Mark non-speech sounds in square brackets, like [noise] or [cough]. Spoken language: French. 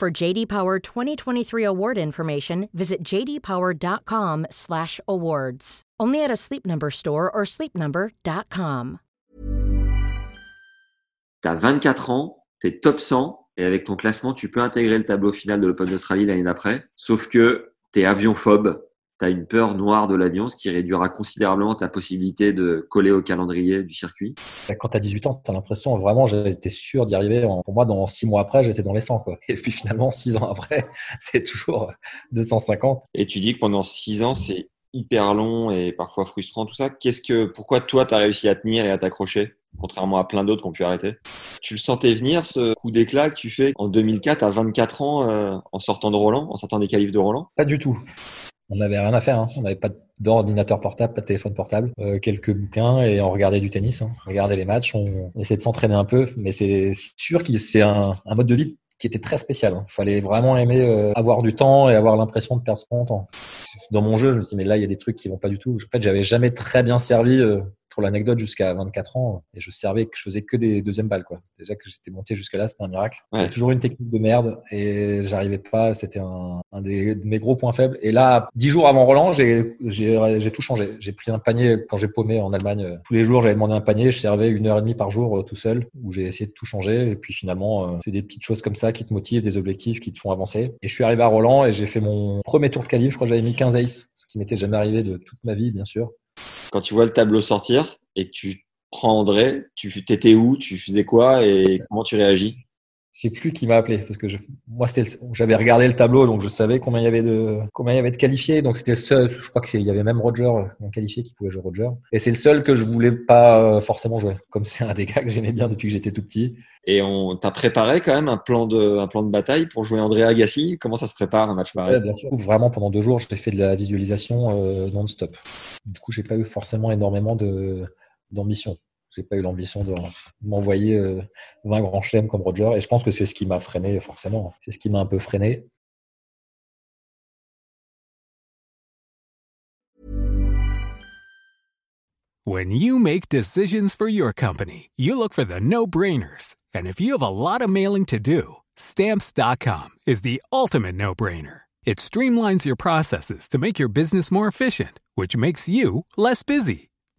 For JD Power 2023 award information, visit jdpower.com/awards. Only at a Sleep Number store or sleepnumber.com. T'as 24 ans, t'es top 100 et avec ton classement, tu peux intégrer le tableau final de l'Open d'Australie l'année d'après. Sauf que t'es avion-phobe, tu as une peur noire de l'avion, ce qui réduira considérablement ta possibilité de coller au calendrier du circuit. Quand tu as 18 ans, tu as l'impression vraiment, j'étais sûr d'y arriver. Pour moi, dans 6 mois après, j'étais dans les 100. Quoi. Et puis finalement, 6 ans après, [laughs] c'est toujours 250. Et tu dis que pendant 6 ans, c'est hyper long et parfois frustrant, tout ça. Qu'est-ce que, pourquoi toi, tu as réussi à tenir et à t'accrocher contrairement à plein d'autres qui ont pu arrêter? Tu le sentais venir, ce coup d'éclat que tu fais en 2004 à 24 ans euh, en sortant de Roland, en sortant des qualifs de Roland? Pas du tout. On n'avait rien à faire. Hein. On n'avait pas d'ordinateur portable, pas de téléphone portable, euh, quelques bouquins et on regardait du tennis. Hein. On regardait les matchs, on, essayait de s'entraîner un peu. Mais c'est sûr que c'est un, un, mode de vie qui était très spécial. Il hein. fallait vraiment aimer euh, avoir du temps et avoir l'impression de perdre son temps. Dans mon jeu, je me suis dit, mais là, il y a des trucs qui vont pas du tout. En fait, j'avais jamais très bien servi pour l'anecdote, jusqu'à 24 ans, et je servais, que je faisais que des deuxièmes balles, quoi. Déjà que j'étais monté jusqu'à là, c'était un miracle. Ouais. toujours une technique de merde, et j'arrivais pas. C'était un, un des, de mes gros points faibles. Et là, dix jours avant Roland, j'ai, j'ai, tout changé. J'ai pris un panier quand j'ai paumé en Allemagne. Tous les jours, j'avais demandé un panier. Je servais une heure et demie par jour euh, tout seul, où j'ai essayé de tout changer. Et puis finalement, c'est euh, des petites choses comme ça qui te motivent, des objectifs qui te font avancer. Et je suis arrivé à Roland et j'ai fait mon premier tour de qualif. Je crois que j'avais mis 15 aces, ce qui m'était jamais arrivé de toute ma vie, bien sûr. Quand tu vois le tableau sortir et que tu prends André, tu étais où, tu faisais quoi et comment tu réagis? Je sais plus qui m'a appelé parce que je, moi c'était j'avais regardé le tableau donc je savais combien il y avait de combien il y avait de qualifiés. Donc c'était le seul je crois qu'il y avait même Roger un qualifié qui pouvait jouer Roger. Et c'est le seul que je voulais pas euh, forcément jouer. Comme c'est un des gars que j'aimais bien depuis que j'étais tout petit. Et on t'a préparé quand même un plan de un plan de bataille pour jouer André Agassi? Comment ça se prépare un match pareil? Ouais, bien sûr. Vraiment pendant deux jours j'ai fait de la visualisation euh, non-stop. Du coup j'ai pas eu forcément énormément de d'ambition j'ai pas eu l'ambition de m'envoyer 20 euh, grands chelems comme Roger. Et je pense que c'est ce qui m'a freiné, forcément. C'est ce qui m'a un peu freiné. When you make decisions for your company, you look for the no-brainers. And if you have a lot of mailing to do, stamps.com is the ultimate no-brainer. It streamlines your processes to make your business more efficient, which makes you less busy.